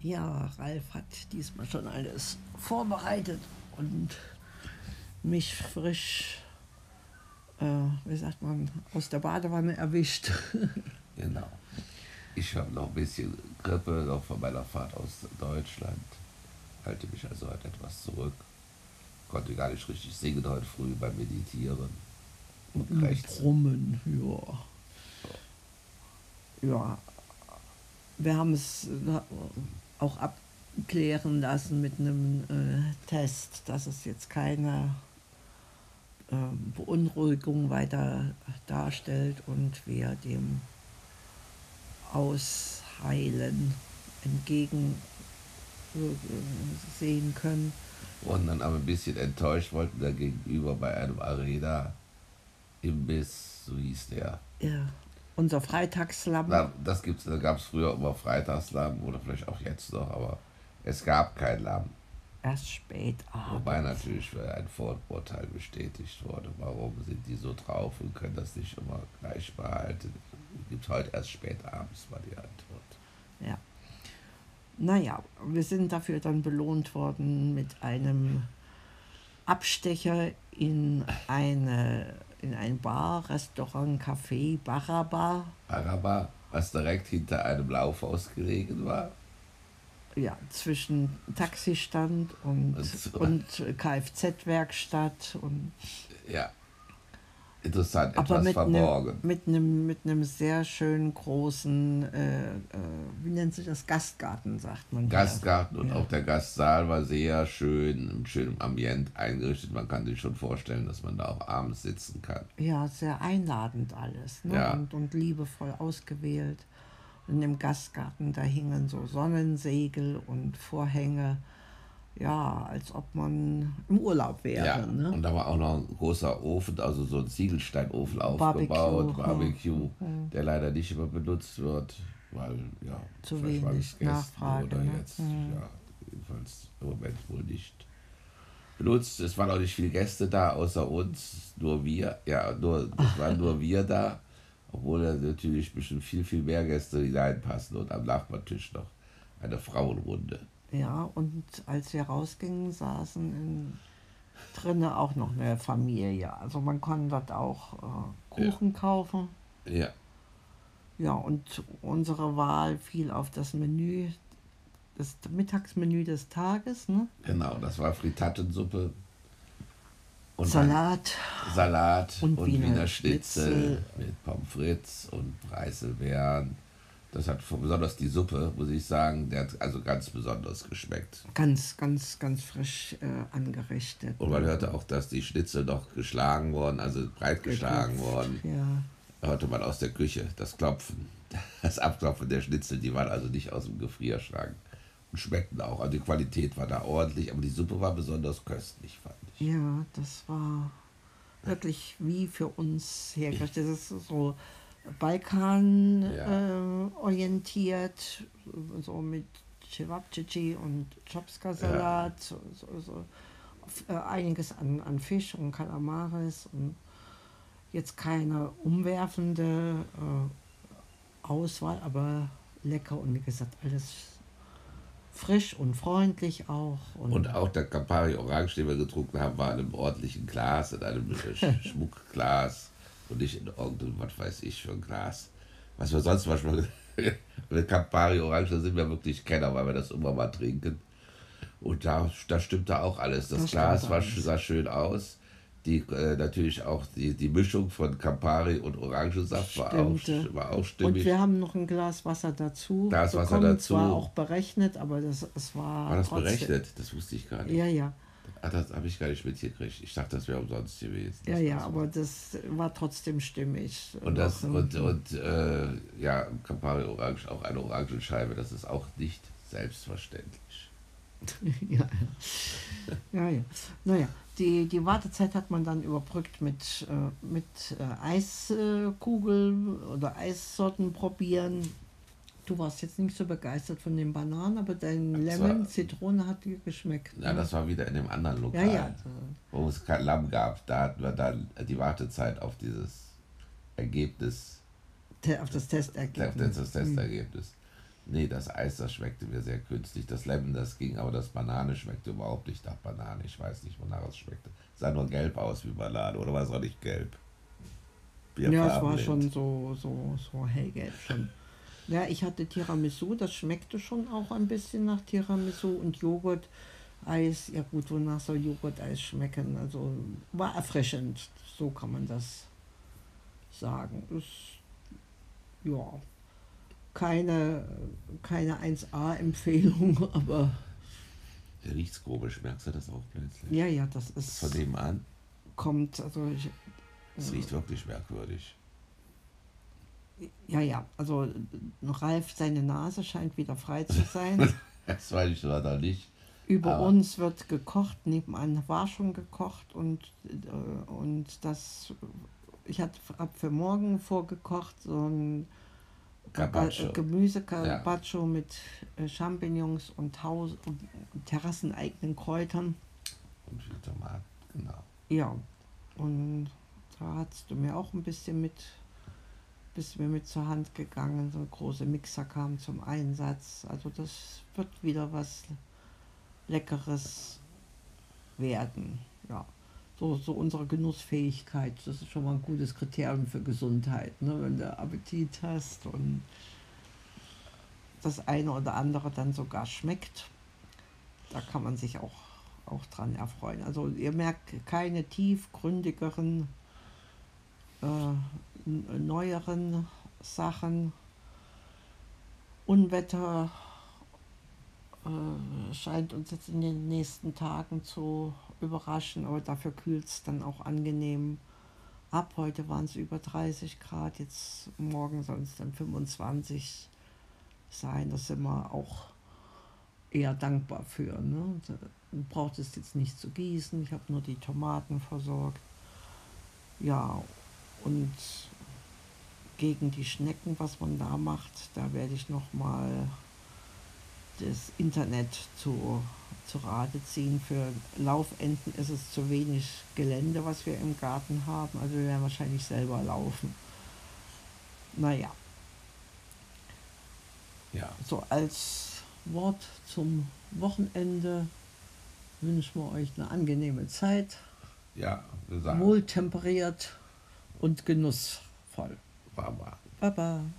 Ja, Ralf hat diesmal schon alles vorbereitet und mich frisch, äh, wie sagt man, aus der Badewanne erwischt. genau. Ich habe noch ein bisschen Grippe, noch von meiner Fahrt aus Deutschland. Halte mich also heute etwas zurück. Konnte gar nicht richtig singen heute früh beim Meditieren. Und rechts. Brummen, ja. Ja, wir haben es auch abklären lassen mit einem äh, Test, dass es jetzt keine äh, Beunruhigung weiter darstellt und wir dem Ausheilen entgegen äh, sehen können. Und dann aber ein bisschen enttäuscht wollten da gegenüber bei einem Arena Imbiss, so hieß der. Ja. Unser Freitagslamm. Das gibt's, da gab es früher immer Freitagslamm oder vielleicht auch jetzt noch, aber es gab kein Lamm. Erst spät abends. Wobei natürlich ein Vorurteil bestätigt wurde. Warum sind die so drauf und können das nicht immer gleich behalten? Gibt es heute erst spät abends, war die Antwort. Ja. Naja, wir sind dafür dann belohnt worden mit einem Abstecher in eine in ein Bar, Restaurant, Café, Baraba. Baraba, was direkt hinter einem Laufhaus gelegen war? Ja, zwischen Taxistand und, und, und Kfz-Werkstatt. Und ja, interessant, etwas Aber mit verborgen. Ne, mit einem mit nem sehr schön großen, äh, äh, wie nennt sich das, Gastgarten, sagt man. Gastgarten ja. und ja. auch der Gastsaal war sehr schön, im schönen Ambient eingerichtet. Man kann sich schon vorstellen, dass man da auch abends sitzen kann. Ja, sehr einladend alles ne? ja. und, und liebevoll ausgewählt. Und im Gastgarten, da hingen so Sonnensegel und Vorhänge ja, als ob man im Urlaub wäre. Ja, ne? und da war auch noch ein großer Ofen, also so ein Ziegelsteinofen aufgebaut, Barbecue, mhm. der leider nicht immer benutzt wird, weil ja, zu wenig Nachfrage oder ne? jetzt, mhm. ja, jedenfalls im Moment wohl nicht benutzt. Es waren auch nicht viele Gäste da, außer uns, nur wir, ja, nur, es waren nur wir da, obwohl natürlich bestimmt viel, viel mehr Gäste hineinpassen und am Nachbartisch noch eine Frauenrunde. Ja, und als wir rausgingen, saßen in, drinnen auch noch eine Familie. Also man konnte dort auch äh, Kuchen ja. kaufen. Ja. Ja, und unsere Wahl fiel auf das Menü, das Mittagsmenü des Tages. Ne? Genau, das war Frittatensuppe. Und Salat. Salat und, und Wiener, Wiener Schnitzel, Schnitzel mit Pommes frites und Preiselbeeren das hat besonders die Suppe, muss ich sagen, der hat also ganz besonders geschmeckt. Ganz, ganz, ganz frisch äh, angerichtet. Und man hörte auch, dass die Schnitzel noch geschlagen wurden, also breit geschlagen wurden. Ja. Da hörte man aus der Küche das Klopfen, das Abklopfen der Schnitzel, die waren also nicht aus dem Gefrierschrank und schmeckten auch. Also die Qualität war da ordentlich, aber die Suppe war besonders köstlich, fand ich. Ja, das war wirklich wie für uns hergestellt. Das ist so Balkan ja. äh, orientiert, so mit Cevapcici und Chopska-Salat, ja. so, so, so äh, einiges an, an Fisch und Kalamaris und jetzt keine umwerfende äh, Auswahl, aber lecker und wie gesagt, alles frisch und freundlich auch. Und, und auch der Campari Orange, den wir getrunken haben, war in einem ordentlichen Glas, in einem Schmuckglas und nicht in irgendeinem, was weiß ich, für ein Glas. Was wir sonst manchmal mit Campari Orange sind wir wirklich Kenner, weil wir das immer mal trinken. Und da, da stimmte auch alles. Das, das Glas war, sah schön aus. Die, äh, natürlich auch die, die Mischung von Campari und Orangensaft war auch, war auch stimmig. Und wir haben noch ein Glas Wasser dazu. Glas Wasser dazu. war auch berechnet, aber das, es war. War das trotzdem, berechnet? Das wusste ich gar nicht. Ja, ja. Ah, das habe ich gar nicht mitgekriegt. Ich dachte, das wäre umsonst gewesen. Ja, ja, aber das war trotzdem stimmig. Und das und, und äh, ja, Campari Orange, auch eine Orangenscheibe, das ist auch nicht selbstverständlich. ja, ja. ja, Naja, die, die Wartezeit hat man dann überbrückt mit, äh, mit äh, Eiskugel oder Eissorten probieren Du warst jetzt nicht so begeistert von den Bananen, aber dein Lemon, war, Zitrone hat dir geschmeckt. Ja, ne? das war wieder in dem anderen Lokal, ja, ja. wo es kein Lamm gab. Da hatten wir dann die Wartezeit auf dieses Ergebnis. Auf das Testergebnis. Auf das Testergebnis. Nee, das Eis, das schmeckte mir sehr künstlich. Das Lemon, das ging, aber das Banane schmeckte überhaupt nicht nach Banane. Ich weiß nicht, wonach es schmeckte. Sah nur gelb aus wie Banane, oder war es auch nicht gelb? Ja, es war schon so, so, so hellgelb schon. Ja, ich hatte Tiramisu, das schmeckte schon auch ein bisschen nach Tiramisu und Joghurt. Eis, ja gut, wonach soll Joghurt-Eis schmecken? Also war erfrischend, so kann man das sagen. Ist, ja, keine, keine 1A-Empfehlung, aber. Der riecht komisch, merkst du das auch plötzlich? Ja, ja, das ist. Von dem an? Kommt, also ich. Es riecht wirklich merkwürdig. Ja, ja, also Ralf, seine Nase scheint wieder frei zu sein. das weiß ich leider nicht. Über Aber uns wird gekocht, nebenan war schon gekocht und, äh, und das, ich hatte ab für morgen vorgekocht, so ein Carpaccio. Gemüse-Carpaccio ja. mit äh, Champignons und, Haus und terrasseneigenen Kräutern. Und viel Tomaten, genau. Ja, und da hast du mir auch ein bisschen mit, bist mir mit zur Hand gegangen. So große Mixer kamen zum Einsatz. Also das wird wieder was Leckeres werden. Ja. So, so unsere Genussfähigkeit, das ist schon mal ein gutes Kriterium für Gesundheit. Ne? Wenn du Appetit hast und das eine oder andere dann sogar schmeckt, da kann man sich auch, auch dran erfreuen. Also ihr merkt keine tiefgründigeren, äh, neueren Sachen. Unwetter äh, scheint uns jetzt in den nächsten Tagen zu überraschen, aber dafür kühlt es dann auch angenehm ab. Heute waren es über 30 Grad, jetzt morgen sollen es dann 25 sein. Da sind wir auch eher dankbar für. Ne? Du braucht es jetzt nicht zu gießen, ich habe nur die Tomaten versorgt. Ja, und gegen die Schnecken, was man da macht, da werde ich noch mal das Internet zu, zu Rate ziehen. Für Laufenten ist es zu wenig Gelände, was wir im Garten haben. Also wir werden wahrscheinlich selber laufen. Naja. Ja. So als Wort zum Wochenende wünschen wir euch eine angenehme Zeit. Ja, wir sagen. Wohltemperiert und genussvoll. 爸爸，